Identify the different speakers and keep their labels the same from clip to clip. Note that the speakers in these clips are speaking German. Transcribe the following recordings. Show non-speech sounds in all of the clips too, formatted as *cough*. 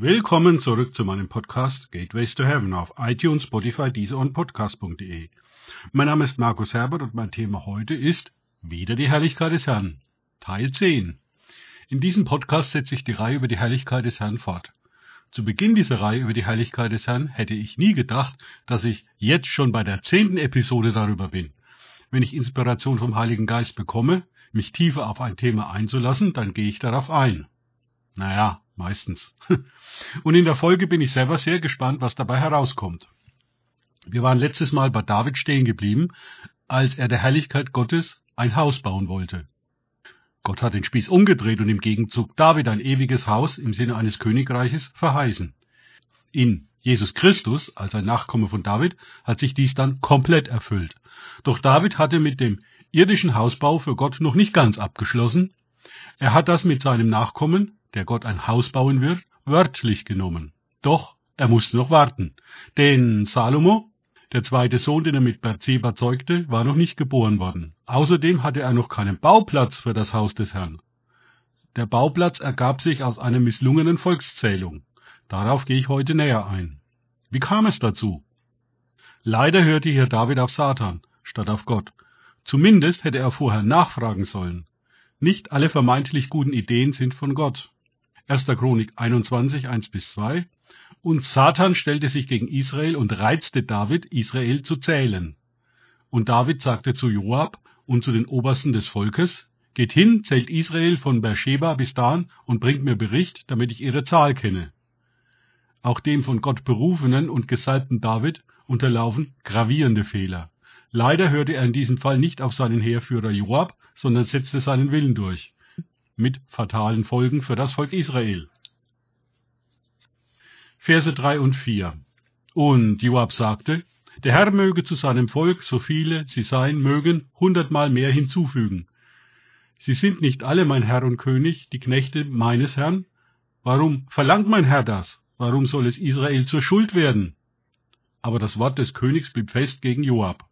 Speaker 1: Willkommen zurück zu meinem Podcast Gateways to Heaven auf iTunes, Spotify, Deezer und Podcast.de. Mein Name ist Markus Herbert und mein Thema heute ist Wieder die Herrlichkeit des Herrn, Teil 10. In diesem Podcast setze ich die Reihe über die Herrlichkeit des Herrn fort. Zu Beginn dieser Reihe über die Herrlichkeit des Herrn hätte ich nie gedacht, dass ich jetzt schon bei der zehnten Episode darüber bin. Wenn ich Inspiration vom Heiligen Geist bekomme, mich tiefer auf ein Thema einzulassen, dann gehe ich darauf ein. Naja, meistens. *laughs* Und in der Folge bin ich selber sehr gespannt, was dabei herauskommt. Wir waren letztes Mal bei David stehen geblieben, als er der Herrlichkeit Gottes ein Haus bauen wollte. Gott hat den Spieß umgedreht und im Gegenzug David ein ewiges Haus im Sinne eines Königreiches verheißen. In Jesus Christus, als ein Nachkomme von David, hat sich dies dann komplett erfüllt. Doch David hatte mit dem irdischen Hausbau für Gott noch nicht ganz abgeschlossen. Er hat das mit seinem Nachkommen, der Gott ein Haus bauen wird, wörtlich genommen. Doch er musste noch warten, denn Salomo, der zweite Sohn, den er mit Berzeba zeugte, war noch nicht geboren worden. Außerdem hatte er noch keinen Bauplatz für das Haus des Herrn. Der Bauplatz ergab sich aus einer misslungenen Volkszählung. Darauf gehe ich heute näher ein. Wie kam es dazu? Leider hörte hier David auf Satan statt auf Gott. Zumindest hätte er vorher nachfragen sollen. Nicht alle vermeintlich guten Ideen sind von Gott. 1. Chronik 21, 1 bis 2. Und Satan stellte sich gegen Israel und reizte David, Israel zu zählen. Und David sagte zu Joab und zu den Obersten des Volkes, Geht hin, zählt Israel von Beersheba bis Dan und bringt mir Bericht, damit ich ihre Zahl kenne. Auch dem von Gott berufenen und gesalbten David unterlaufen gravierende Fehler. Leider hörte er in diesem Fall nicht auf seinen Heerführer Joab, sondern setzte seinen Willen durch mit fatalen Folgen für das Volk Israel. Verse 3 und 4 Und Joab sagte, der Herr möge zu seinem Volk, so viele sie sein mögen, hundertmal mehr hinzufügen. Sie sind nicht alle mein Herr und König, die Knechte meines Herrn. Warum verlangt mein Herr das? Warum soll es Israel zur Schuld werden? Aber das Wort des Königs blieb fest gegen Joab.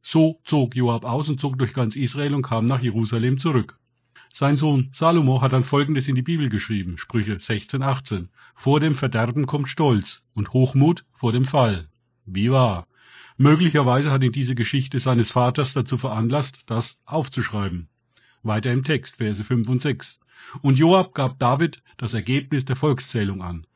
Speaker 1: So zog Joab aus und zog durch ganz Israel und kam nach Jerusalem zurück. Sein Sohn Salomo hat dann Folgendes in die Bibel geschrieben, Sprüche 16, 18. Vor dem Verderben kommt Stolz und Hochmut vor dem Fall. Wie wahr. Möglicherweise hat ihn diese Geschichte seines Vaters dazu veranlasst, das aufzuschreiben. Weiter im Text, Verse 5 und 6. Und Joab gab David das Ergebnis der Volkszählung an.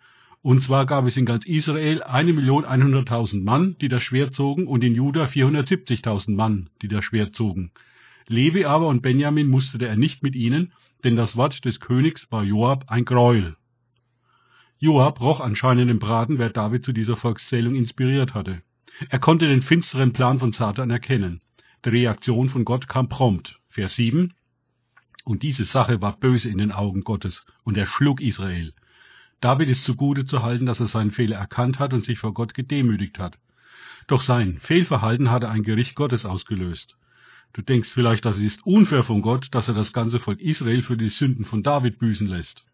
Speaker 1: Und zwar gab es in ganz Israel 1.100.000 Mann, die das Schwert zogen, und in Juda 470.000 Mann, die das Schwert zogen. Levi aber und Benjamin musterte er nicht mit ihnen, denn das Wort des Königs war Joab ein Gräuel. Joab roch anscheinend im Braten, wer David zu dieser Volkszählung inspiriert hatte. Er konnte den finsteren Plan von Satan erkennen. Die Reaktion von Gott kam prompt. Vers 7. Und diese Sache war böse in den Augen Gottes, und er schlug Israel. David ist zugute zu halten, dass er seinen Fehler erkannt hat und sich vor Gott gedemütigt hat. Doch sein Fehlverhalten hatte ein Gericht Gottes ausgelöst. Du denkst vielleicht, das ist unfair von Gott, dass er das ganze Volk Israel für die Sünden von David büßen lässt.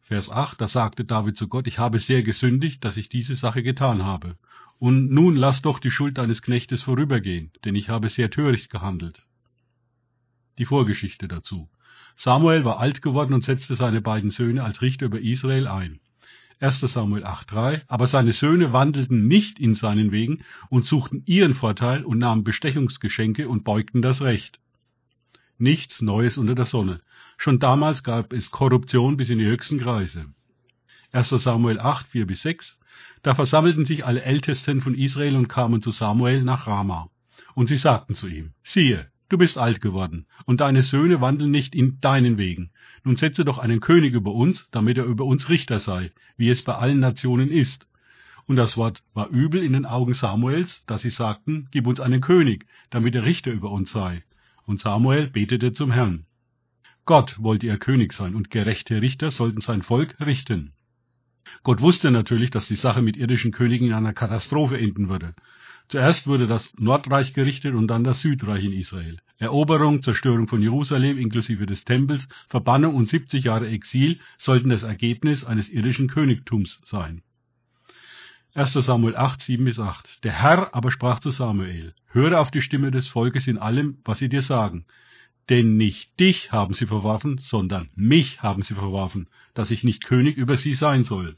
Speaker 1: Vers 8, da sagte David zu Gott, ich habe sehr gesündigt, dass ich diese Sache getan habe. Und nun lass doch die Schuld deines Knechtes vorübergehen, denn ich habe sehr töricht gehandelt. Die Vorgeschichte dazu. Samuel war alt geworden und setzte seine beiden Söhne als Richter über Israel ein. 1. Samuel 8.3, aber seine Söhne wandelten nicht in seinen Wegen und suchten ihren Vorteil und nahmen Bestechungsgeschenke und beugten das Recht. Nichts Neues unter der Sonne. Schon damals gab es Korruption bis in die höchsten Kreise. 1. Samuel 8, 4 bis 6. Da versammelten sich alle Ältesten von Israel und kamen zu Samuel nach Rama. Und sie sagten zu ihm, siehe, Du bist alt geworden, und deine Söhne wandeln nicht in deinen Wegen. Nun setze doch einen König über uns, damit er über uns Richter sei, wie es bei allen Nationen ist. Und das Wort war übel in den Augen Samuels, dass sie sagten, gib uns einen König, damit er Richter über uns sei. Und Samuel betete zum Herrn. Gott wollte ihr König sein, und gerechte Richter sollten sein Volk richten. Gott wusste natürlich, dass die Sache mit irdischen Königen in einer Katastrophe enden würde. Zuerst wurde das Nordreich gerichtet und dann das Südreich in Israel. Eroberung, Zerstörung von Jerusalem inklusive des Tempels, Verbannung und 70 Jahre Exil sollten das Ergebnis eines irdischen Königtums sein. 1. Samuel 8, 7 bis 8. Der Herr aber sprach zu Samuel, höre auf die Stimme des Volkes in allem, was sie dir sagen. Denn nicht dich haben sie verworfen, sondern mich haben sie verworfen, dass ich nicht König über sie sein soll.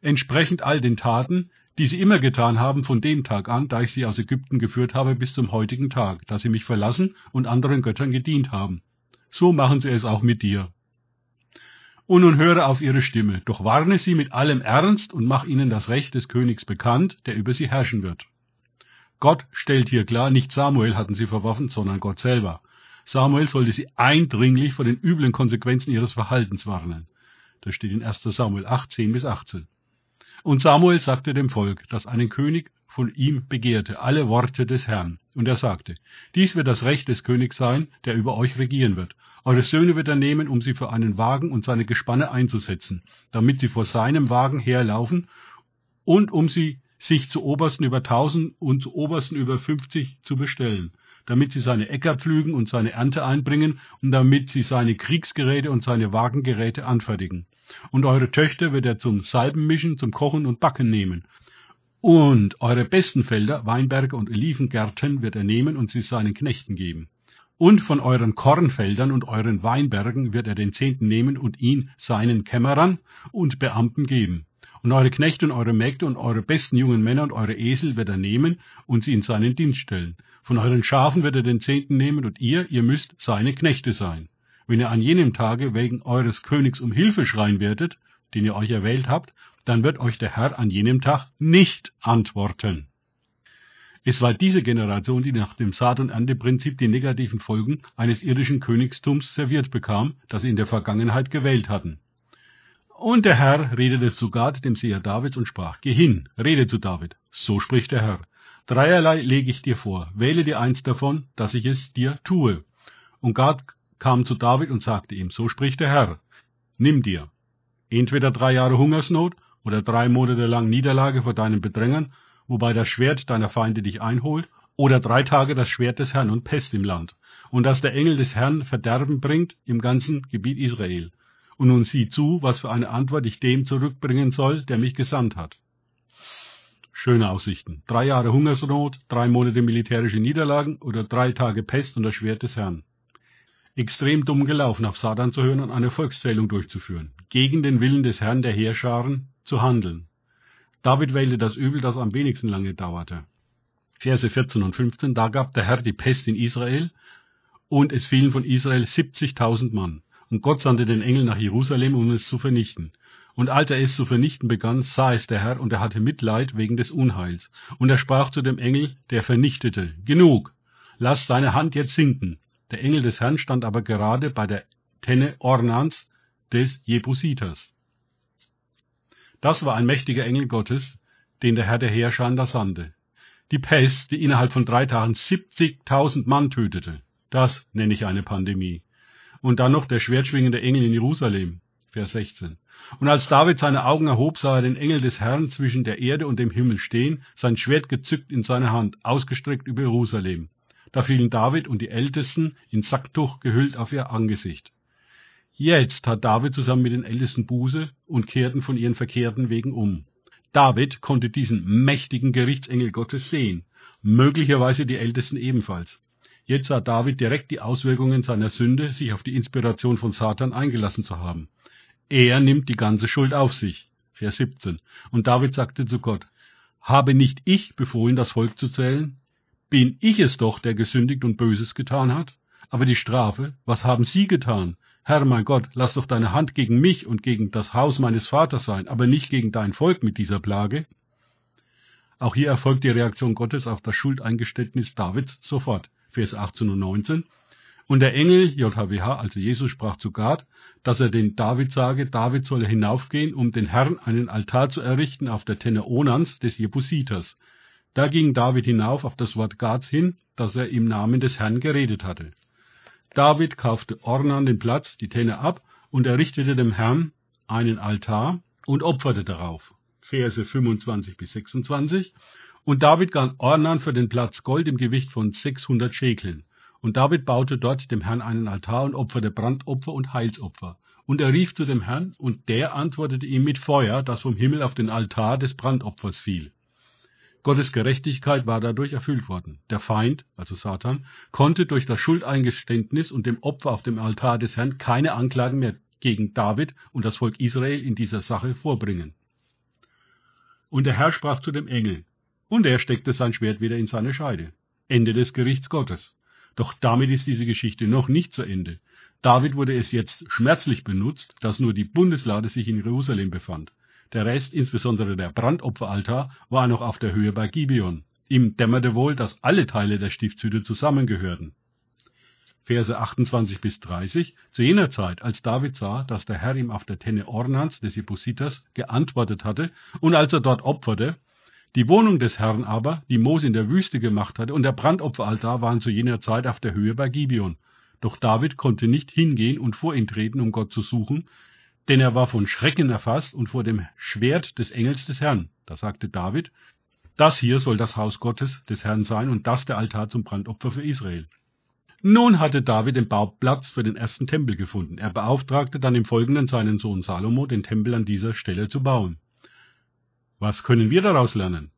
Speaker 1: Entsprechend all den Taten, die sie immer getan haben von dem Tag an, da ich sie aus Ägypten geführt habe bis zum heutigen Tag, da sie mich verlassen und anderen Göttern gedient haben. So machen sie es auch mit dir. Und nun höre auf ihre Stimme, doch warne sie mit allem Ernst und mach ihnen das Recht des Königs bekannt, der über sie herrschen wird. Gott stellt hier klar, nicht Samuel hatten sie verworfen, sondern Gott selber. Samuel sollte sie eindringlich vor den üblen Konsequenzen ihres Verhaltens warnen. Das steht in 1 Samuel 8, 10 bis 18. Und Samuel sagte dem Volk, dass einen König von ihm begehrte, alle Worte des Herrn. Und er sagte, dies wird das Recht des Königs sein, der über euch regieren wird. Eure Söhne wird er nehmen, um sie für einen Wagen und seine Gespanne einzusetzen, damit sie vor seinem Wagen herlaufen und um sie sich zu Obersten über tausend und zu Obersten über fünfzig zu bestellen, damit sie seine Äcker pflügen und seine Ernte einbringen und damit sie seine Kriegsgeräte und seine Wagengeräte anfertigen. Und eure Töchter wird er zum Salbenmischen, zum Kochen und Backen nehmen. Und eure besten Felder, Weinberge und Olivengärten wird er nehmen und sie seinen Knechten geben. Und von euren Kornfeldern und euren Weinbergen wird er den Zehnten nehmen und ihn seinen Kämmerern und Beamten geben. Und eure Knechte und eure Mägde und eure besten jungen Männer und eure Esel wird er nehmen und sie in seinen Dienst stellen. Von euren Schafen wird er den Zehnten nehmen und ihr, ihr müsst seine Knechte sein. Wenn ihr an jenem Tage wegen eures Königs um Hilfe schreien werdet, den ihr euch erwählt habt, dann wird euch der Herr an jenem Tag nicht antworten. Es war diese Generation, die nach dem Saat- und Ernteprinzip die negativen Folgen eines irdischen Königstums serviert bekam, das sie in der Vergangenheit gewählt hatten. Und der Herr redete zu Gad, dem Seher Davids, und sprach, Geh hin, rede zu David. So spricht der Herr. Dreierlei lege ich dir vor, wähle dir eins davon, dass ich es dir tue. Und Gad kam zu David und sagte ihm, so spricht der Herr, nimm dir entweder drei Jahre Hungersnot oder drei Monate lang Niederlage vor deinen Bedrängern, wobei das Schwert deiner Feinde dich einholt, oder drei Tage das Schwert des Herrn und Pest im Land, und dass der Engel des Herrn Verderben bringt im ganzen Gebiet Israel. Und nun sieh zu, was für eine Antwort ich dem zurückbringen soll, der mich gesandt hat. Schöne Aussichten. Drei Jahre Hungersnot, drei Monate militärische Niederlagen oder drei Tage Pest und das Schwert des Herrn extrem dumm gelaufen, auf Satan zu hören und eine Volkszählung durchzuführen, gegen den Willen des Herrn der Heerscharen zu handeln. David wählte das Übel, das am wenigsten lange dauerte. Verse 14 und 15, da gab der Herr die Pest in Israel, und es fielen von Israel 70.000 Mann. Und Gott sandte den Engel nach Jerusalem, um es zu vernichten. Und als er es zu vernichten begann, sah es der Herr, und er hatte Mitleid wegen des Unheils. Und er sprach zu dem Engel, der vernichtete, Genug, lass deine Hand jetzt sinken. Der Engel des Herrn stand aber gerade bei der Tenne Ornans des Jebusiters. Das war ein mächtiger Engel Gottes, den der Herr der Heerscharen da sandte. Die Pest, die innerhalb von drei Tagen 70.000 Mann tötete, das nenne ich eine Pandemie. Und dann noch der schwertschwingende Engel in Jerusalem, Vers 16. Und als David seine Augen erhob, sah er den Engel des Herrn zwischen der Erde und dem Himmel stehen, sein Schwert gezückt in seiner Hand, ausgestreckt über Jerusalem. Da fielen David und die Ältesten in Sacktuch gehüllt auf ihr Angesicht. Jetzt tat David zusammen mit den Ältesten Buße und kehrten von ihren verkehrten Wegen um. David konnte diesen mächtigen Gerichtsengel Gottes sehen, möglicherweise die Ältesten ebenfalls. Jetzt sah David direkt die Auswirkungen seiner Sünde, sich auf die Inspiration von Satan eingelassen zu haben. Er nimmt die ganze Schuld auf sich. Vers 17. Und David sagte zu Gott, habe nicht ich befohlen, das Volk zu zählen? Bin ich es doch, der gesündigt und Böses getan hat? Aber die Strafe, was haben Sie getan? Herr mein Gott, lass doch deine Hand gegen mich und gegen das Haus meines Vaters sein, aber nicht gegen dein Volk mit dieser Plage. Auch hier erfolgt die Reaktion Gottes auf das Schuldeingeständnis Davids sofort. Vers 18 und 19. Und der Engel JHWH, also Jesus, sprach zu Gad, dass er den David sage, David solle hinaufgehen, um den Herrn einen Altar zu errichten auf der Tenne Onans des Jebusiters, da ging David hinauf auf das Wort Gads hin, das er im Namen des Herrn geredet hatte. David kaufte Ornan den Platz, die Tenne ab, und errichtete dem Herrn einen Altar und opferte darauf. Verse 25 bis 26. Und David gab Ornan für den Platz Gold im Gewicht von 600 Schekeln. Und David baute dort dem Herrn einen Altar und opferte Brandopfer und Heilsopfer. Und er rief zu dem Herrn, und der antwortete ihm mit Feuer, das vom Himmel auf den Altar des Brandopfers fiel. Gottes Gerechtigkeit war dadurch erfüllt worden. Der Feind, also Satan, konnte durch das Schuldeingeständnis und dem Opfer auf dem Altar des Herrn keine Anklagen mehr gegen David und das Volk Israel in dieser Sache vorbringen. Und der Herr sprach zu dem Engel, und er steckte sein Schwert wieder in seine Scheide. Ende des Gerichts Gottes. Doch damit ist diese Geschichte noch nicht zu Ende. David wurde es jetzt schmerzlich benutzt, dass nur die Bundeslade sich in Jerusalem befand. Der Rest, insbesondere der Brandopferaltar, war noch auf der Höhe bei Gibeon. Ihm dämmerte wohl, dass alle Teile der Stiftshütte zusammengehörten. Verse 28 bis 30. Zu jener Zeit, als David sah, dass der Herr ihm auf der Tenne Ornans des Jebusiters geantwortet hatte und als er dort opferte, die Wohnung des Herrn aber, die Mose in der Wüste gemacht hatte, und der Brandopferaltar waren zu jener Zeit auf der Höhe bei Gibeon. Doch David konnte nicht hingehen und vor ihn treten, um Gott zu suchen, denn er war von Schrecken erfasst und vor dem Schwert des Engels des Herrn. Da sagte David, das hier soll das Haus Gottes des Herrn sein und das der Altar zum Brandopfer für Israel. Nun hatte David den Bauplatz für den ersten Tempel gefunden. Er beauftragte dann im Folgenden seinen Sohn Salomo, den Tempel an dieser Stelle zu bauen. Was können wir daraus lernen?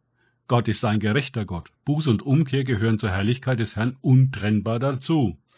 Speaker 1: Gott ist ein gerechter Gott. Buß und Umkehr gehören zur Herrlichkeit des Herrn untrennbar dazu.